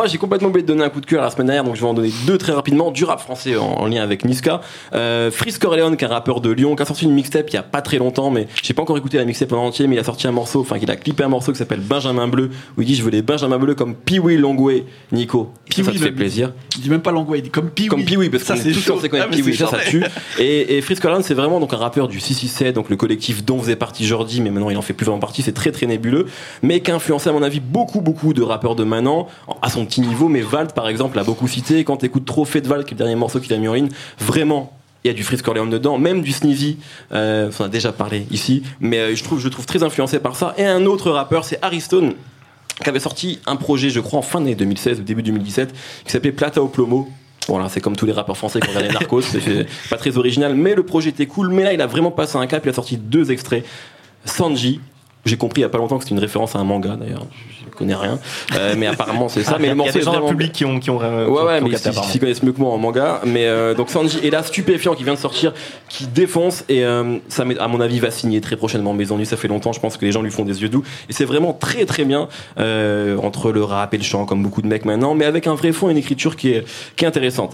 moi, j'ai complètement oublié de donner un coup de cœur la semaine dernière, donc je vais en donner deux très rapidement. Du rap français en, en lien avec Niska. Euh, Freeze Corleone, qui est un rappeur de Lyon, qui a sorti une mixtape il y a pas très longtemps, mais j'ai pas encore écouté la mixtape en entier, mais il a sorti un morceau, enfin, il a clippé un morceau qui s'appelle Benjamin Bleu, où il dit je veux des Benjamin Bleu comme Pee-Wee Longway, Nico. Ça, ça te fait plaisir. Il dit même pas Langoué, il dit comme Pee Comme Pee-Wee, parce ça qu'on c'est connaître Ah, mais Pee-Wee, c'est ça, ça chaud. tue. Et, et Freeze Corleone, c'est vraiment donc un rappeur du 667, donc le collectif dont faisait partie Jordi, mais maintenant il en fait plus vraiment partie, c'est très très nébuleux, mais qui a influencé à mon avis beaucoup beaucoup de rappeurs de maintenant, à son petit niveau, mais Valt par exemple l'a beaucoup cité, quand t'écoutes trop de Valt, qui est le dernier morceau qu'il a mis en ligne, vraiment, il y a du Freeze Corleone dedans, même du Sneezy, euh, on a déjà parlé ici, mais euh, je trouve, je trouve très influencé par ça. Et un autre rappeur, c'est Ariston, qui avait sorti un projet, je crois, en fin d'année 2016 ou début 2017, qui s'appelait Plata au Plomo. Voilà, c'est comme tous les rappeurs français qui ont regardé Narcos, c'est pas très original, mais le projet était cool. Mais là, il a vraiment passé un cap, il a sorti deux extraits. Sanji, j'ai compris il y a pas longtemps que c'était une référence à un manga d'ailleurs, je, connais rien, Euh, mais apparemment c'est ça. Ah, mais le il y a morceau des gens dans le public qui ont qui ont euh, qui Ouais, ont- ouais, qui ont mais capté, ils connaissent mieux que moi en manga. Mais euh, donc Sanji est là, stupéfiant, qui vient de sortir, qui défonce et euh, ça, à mon avis, va signer très prochainement. Maison Nue, ça fait longtemps. Je pense que les gens lui font des yeux doux et c'est vraiment très très bien euh, entre le rap et le chant, comme beaucoup de mecs maintenant, mais avec un vrai fond et une écriture qui est qui est intéressante.